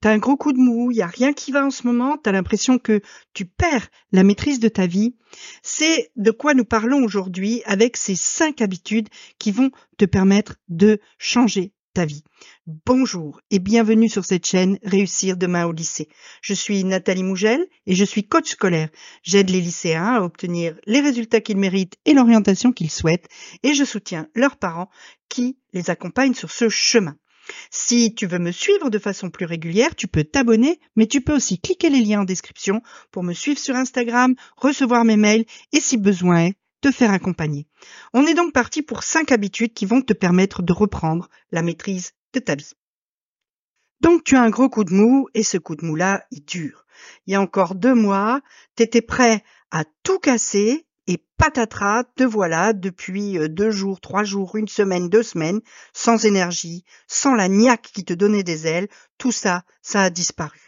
T'as un gros coup de mou, il y a rien qui va en ce moment, t'as l'impression que tu perds la maîtrise de ta vie. C'est de quoi nous parlons aujourd'hui avec ces cinq habitudes qui vont te permettre de changer ta vie. Bonjour et bienvenue sur cette chaîne Réussir demain au lycée. Je suis Nathalie Mougel et je suis coach scolaire. J'aide les lycéens à obtenir les résultats qu'ils méritent et l'orientation qu'ils souhaitent et je soutiens leurs parents qui les accompagnent sur ce chemin. Si tu veux me suivre de façon plus régulière, tu peux t'abonner, mais tu peux aussi cliquer les liens en description pour me suivre sur Instagram, recevoir mes mails et si besoin est, te faire accompagner. On est donc parti pour cinq habitudes qui vont te permettre de reprendre la maîtrise de ta vie. Donc tu as un gros coup de mou et ce coup de mou-là, il dure. Il y a encore deux mois, tu étais prêt à tout casser et patatras, te voilà depuis euh, deux jours, trois jours, une semaine, deux semaines, sans énergie, sans la niaque qui te donnait des ailes, tout ça, ça a disparu.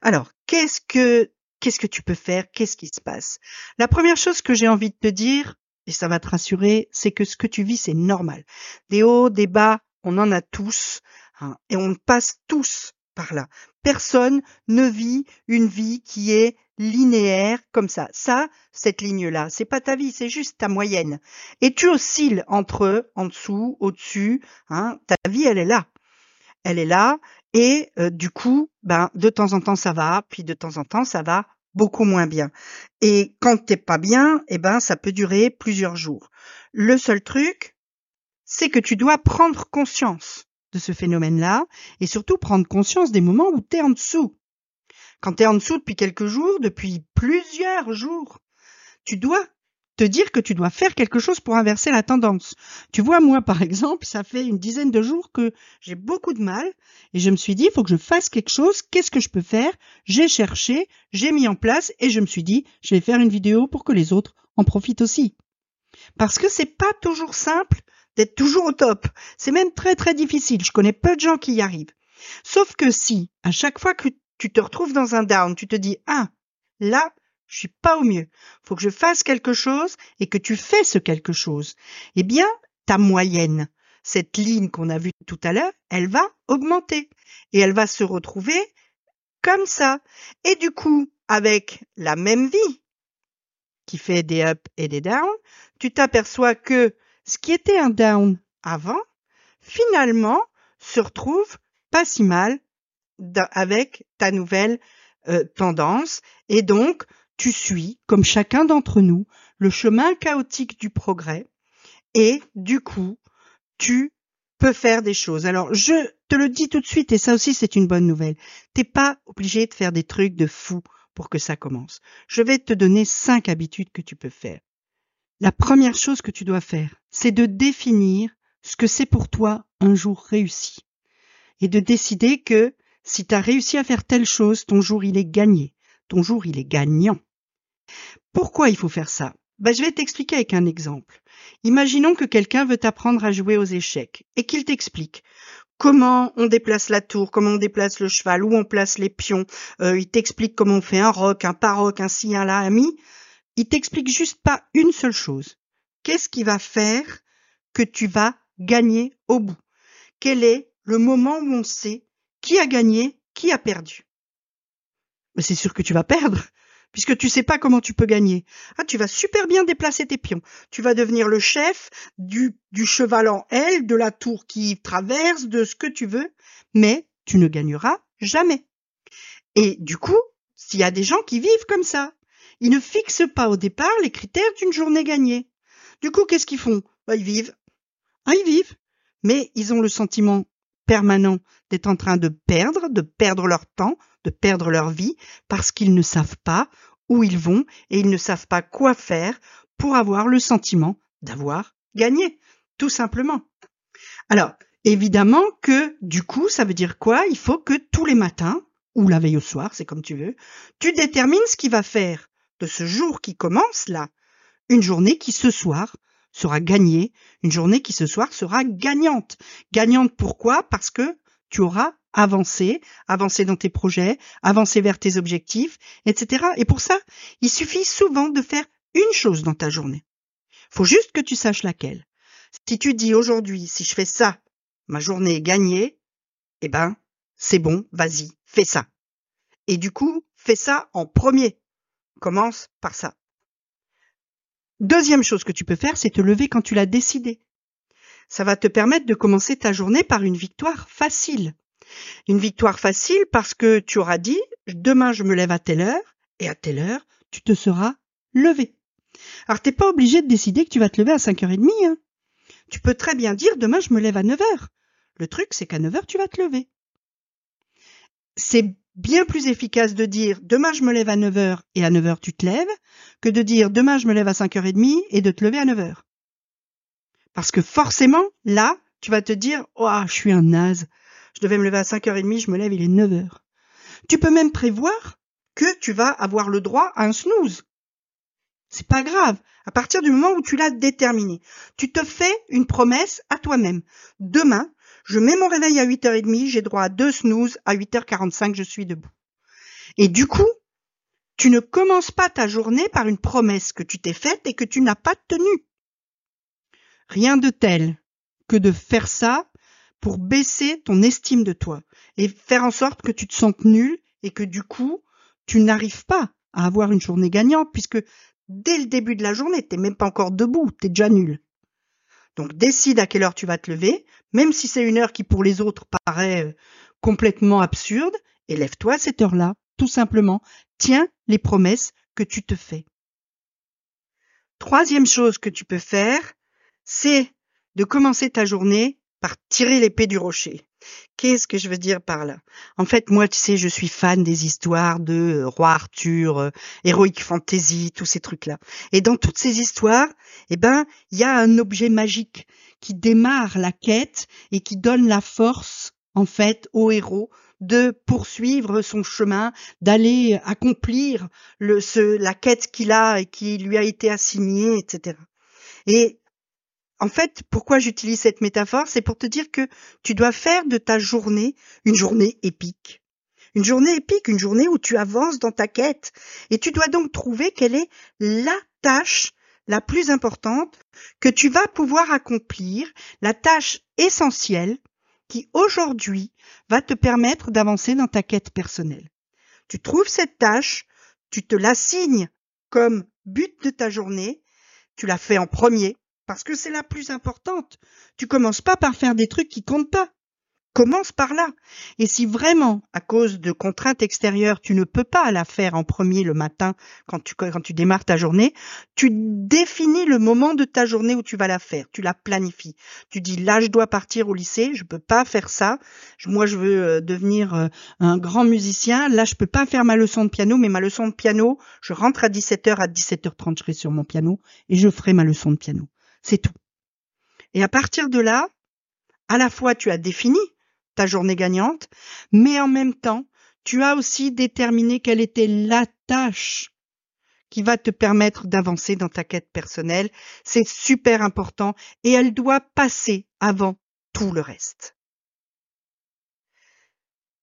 Alors, qu'est-ce que qu'est-ce que tu peux faire? Qu'est-ce qui se passe? La première chose que j'ai envie de te dire, et ça va te rassurer, c'est que ce que tu vis, c'est normal. Des hauts, des bas, on en a tous, hein, et on passe tous par là. Personne ne vit une vie qui est linéaire comme ça. Ça, cette ligne-là, c'est pas ta vie, c'est juste ta moyenne. Et tu oscilles entre en dessous, au-dessus. Hein, ta vie, elle est là. Elle est là. Et euh, du coup, ben, de temps en temps, ça va, puis de temps en temps, ça va beaucoup moins bien. Et quand t'es pas bien, eh ben ça peut durer plusieurs jours. Le seul truc, c'est que tu dois prendre conscience de ce phénomène-là et surtout prendre conscience des moments où tu es en dessous. Quand tu es en dessous depuis quelques jours, depuis plusieurs jours, tu dois te dire que tu dois faire quelque chose pour inverser la tendance. Tu vois, moi, par exemple, ça fait une dizaine de jours que j'ai beaucoup de mal et je me suis dit, il faut que je fasse quelque chose. Qu'est-ce que je peux faire? J'ai cherché, j'ai mis en place et je me suis dit, je vais faire une vidéo pour que les autres en profitent aussi. Parce que c'est pas toujours simple d'être toujours au top. C'est même très très difficile. Je connais peu de gens qui y arrivent. Sauf que si, à chaque fois que tu te retrouves dans un down, tu te dis, ah, là, je suis pas au mieux. Faut que je fasse quelque chose et que tu fais ce quelque chose. Eh bien, ta moyenne, cette ligne qu'on a vue tout à l'heure, elle va augmenter et elle va se retrouver comme ça. Et du coup, avec la même vie qui fait des up et des down, tu t'aperçois que ce qui était un down avant, finalement, se retrouve pas si mal avec ta nouvelle euh, tendance et donc tu suis, comme chacun d'entre nous, le chemin chaotique du progrès et du coup, tu peux faire des choses. Alors, je te le dis tout de suite et ça aussi c'est une bonne nouvelle. T'es pas obligé de faire des trucs de fou pour que ça commence. Je vais te donner cinq habitudes que tu peux faire. La première chose que tu dois faire, c'est de définir ce que c'est pour toi un jour réussi et de décider que si tu as réussi à faire telle chose, ton jour il est gagné, ton jour il est gagnant. Pourquoi il faut faire ça? Ben, Je vais t'expliquer avec un exemple. Imaginons que quelqu'un veut t'apprendre à jouer aux échecs et qu'il t'explique comment on déplace la tour, comment on déplace le cheval, où on place les pions. Euh, il t'explique comment on fait un roc, un paroc, un ci, un là, un mi. Il t'explique juste pas une seule chose. Qu'est-ce qui va faire que tu vas gagner au bout? Quel est le moment où on sait qui a gagné, qui a perdu? Mais c'est sûr que tu vas perdre puisque tu sais pas comment tu peux gagner. Ah, tu vas super bien déplacer tes pions. Tu vas devenir le chef du, du cheval en L, de la tour qui traverse, de ce que tu veux, mais tu ne gagneras jamais. Et du coup, s'il y a des gens qui vivent comme ça, ils ne fixent pas au départ les critères d'une journée gagnée. Du coup, qu'est-ce qu'ils font? Bah, Ils vivent. Ah, ils vivent. Mais ils ont le sentiment permanent d'être en train de perdre, de perdre leur temps, de perdre leur vie, parce qu'ils ne savent pas où ils vont et ils ne savent pas quoi faire pour avoir le sentiment d'avoir gagné, tout simplement. Alors, évidemment que du coup, ça veut dire quoi? Il faut que tous les matins, ou la veille au soir, c'est comme tu veux, tu détermines ce qui va faire ce jour qui commence là, une journée qui ce soir sera gagnée, une journée qui ce soir sera gagnante. Gagnante pourquoi? Parce que tu auras avancé, avancé dans tes projets, avancé vers tes objectifs, etc. Et pour ça, il suffit souvent de faire une chose dans ta journée. Faut juste que tu saches laquelle. Si tu dis aujourd'hui, si je fais ça, ma journée est gagnée, eh ben, c'est bon, vas-y, fais ça. Et du coup, fais ça en premier. Commence par ça. Deuxième chose que tu peux faire, c'est te lever quand tu l'as décidé. Ça va te permettre de commencer ta journée par une victoire facile. Une victoire facile parce que tu auras dit, demain je me lève à telle heure, et à telle heure, tu te seras levé. Alors t'es pas obligé de décider que tu vas te lever à 5h30. Hein. Tu peux très bien dire, demain je me lève à 9h. Le truc, c'est qu'à 9h, tu vas te lever. C'est bien plus efficace de dire demain je me lève à 9h et à 9h tu te lèves que de dire demain je me lève à 5h30 et de te lever à 9h. Parce que forcément, là, tu vas te dire oh, je suis un naze. Je devais me lever à 5h30, je me lève, il est 9h. Tu peux même prévoir que tu vas avoir le droit à un snooze. C'est pas grave. À partir du moment où tu l'as déterminé, tu te fais une promesse à toi-même. Demain, je mets mon réveil à 8h30, j'ai droit à deux snooze, à 8h45, je suis debout. Et du coup, tu ne commences pas ta journée par une promesse que tu t'es faite et que tu n'as pas tenue. Rien de tel que de faire ça pour baisser ton estime de toi et faire en sorte que tu te sentes nul et que du coup, tu n'arrives pas à avoir une journée gagnante puisque dès le début de la journée, tu n'es même pas encore debout, tu es déjà nul. Donc décide à quelle heure tu vas te lever, même si c'est une heure qui pour les autres paraît euh, complètement absurde, et lève-toi à cette heure-là, tout simplement. Tiens les promesses que tu te fais. Troisième chose que tu peux faire, c'est de commencer ta journée par tirer l'épée du rocher. Qu'est-ce que je veux dire par là? En fait, moi, tu sais, je suis fan des histoires de euh, roi Arthur, euh, Heroic Fantasy, tous ces trucs-là. Et dans toutes ces histoires, eh ben, il y a un objet magique qui démarre la quête et qui donne la force, en fait, au héros de poursuivre son chemin, d'aller accomplir le, ce, la quête qu'il a et qui lui a été assignée, etc. Et en fait, pourquoi j'utilise cette métaphore C'est pour te dire que tu dois faire de ta journée une journée épique. Une journée épique, une journée où tu avances dans ta quête. Et tu dois donc trouver quelle est la tâche la plus importante que tu vas pouvoir accomplir, la tâche essentielle qui aujourd'hui va te permettre d'avancer dans ta quête personnelle. Tu trouves cette tâche, tu te l'assignes comme but de ta journée, tu la fais en premier, parce que c'est la plus importante. Tu commences pas par faire des trucs qui comptent pas. Commence par là. Et si vraiment, à cause de contraintes extérieures, tu ne peux pas la faire en premier le matin quand tu, quand tu démarres ta journée, tu définis le moment de ta journée où tu vas la faire. Tu la planifies. Tu dis là, je dois partir au lycée, je peux pas faire ça. Moi, je veux euh, devenir euh, un grand musicien. Là, je peux pas faire ma leçon de piano, mais ma leçon de piano, je rentre à 17h, à 17h30, je serai sur mon piano et je ferai ma leçon de piano. C'est tout. Et à partir de là, à la fois tu as défini ta journée gagnante, mais en même temps, tu as aussi déterminé quelle était la tâche qui va te permettre d'avancer dans ta quête personnelle. C'est super important et elle doit passer avant tout le reste.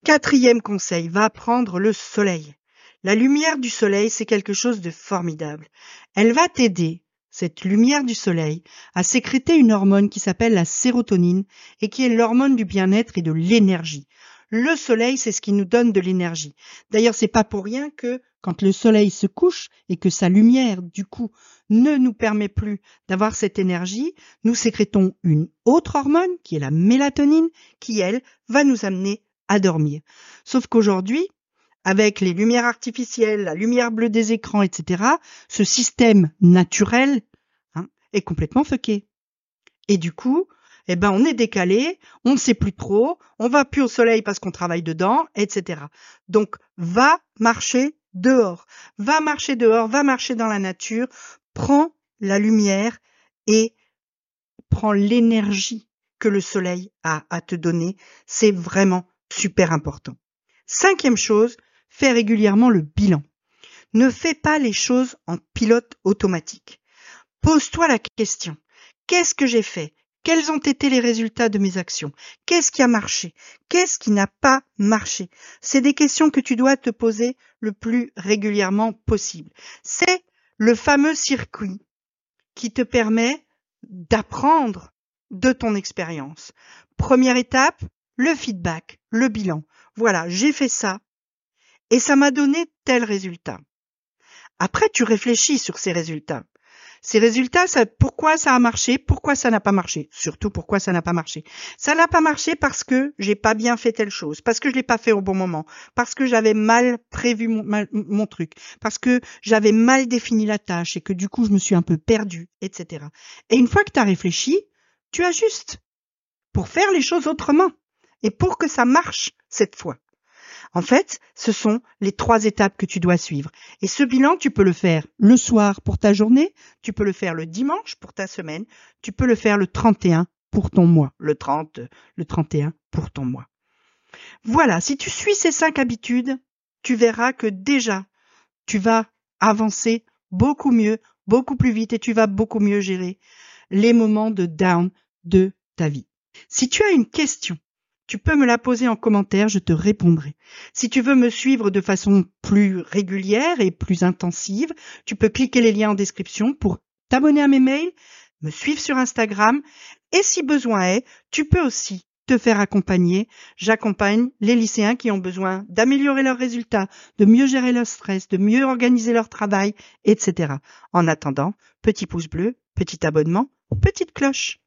Quatrième conseil, va prendre le soleil. La lumière du soleil, c'est quelque chose de formidable. Elle va t'aider cette lumière du soleil, a sécrété une hormone qui s'appelle la sérotonine et qui est l'hormone du bien-être et de l'énergie. Le soleil, c'est ce qui nous donne de l'énergie. D'ailleurs, c'est pas pour rien que quand le soleil se couche et que sa lumière, du coup, ne nous permet plus d'avoir cette énergie, nous sécrétons une autre hormone, qui est la mélatonine, qui, elle, va nous amener à dormir. Sauf qu'aujourd'hui, avec les lumières artificielles, la lumière bleue des écrans, etc., ce système naturel hein, est complètement fucké. Et du coup, eh ben, on est décalé, on ne sait plus trop, on va plus au soleil parce qu'on travaille dedans, etc. Donc, va marcher dehors, va marcher dehors, va marcher dans la nature, prends la lumière et prends l'énergie que le soleil a à te donner. C'est vraiment super important. Cinquième chose, Fais régulièrement le bilan. Ne fais pas les choses en pilote automatique. Pose-toi la question. Qu'est-ce que j'ai fait? Quels ont été les résultats de mes actions? Qu'est-ce qui a marché? Qu'est-ce qui n'a pas marché? C'est des questions que tu dois te poser le plus régulièrement possible. C'est le fameux circuit qui te permet d'apprendre de ton expérience. Première étape, le feedback, le bilan. Voilà, j'ai fait ça et ça m'a donné tel résultat. Après, tu réfléchis sur ces résultats. Ces résultats, ça, pourquoi ça a marché, pourquoi ça n'a pas marché, surtout pourquoi ça n'a pas marché? Ça n'a pas marché parce que j'ai pas bien fait telle chose, parce que je l'ai pas fait au bon moment, parce que j'avais mal prévu mon, mon truc, parce que j'avais mal défini la tâche et que du coup je me suis un peu perdu, etc. Et une fois que tu as réfléchi, tu ajustes pour faire les choses autrement et pour que ça marche cette fois. En fait, ce sont les trois étapes que tu dois suivre. Et ce bilan, tu peux le faire le soir pour ta journée, tu peux le faire le dimanche pour ta semaine, tu peux le faire le 31 pour ton mois, le 30, le 31 pour ton mois. Voilà, si tu suis ces cinq habitudes, tu verras que déjà, tu vas avancer beaucoup mieux, beaucoup plus vite et tu vas beaucoup mieux gérer les moments de down de ta vie. Si tu as une question tu peux me la poser en commentaire, je te répondrai. Si tu veux me suivre de façon plus régulière et plus intensive, tu peux cliquer les liens en description pour t'abonner à mes mails, me suivre sur Instagram et si besoin est, tu peux aussi te faire accompagner. J'accompagne les lycéens qui ont besoin d'améliorer leurs résultats, de mieux gérer leur stress, de mieux organiser leur travail, etc. En attendant, petit pouce bleu, petit abonnement, petite cloche.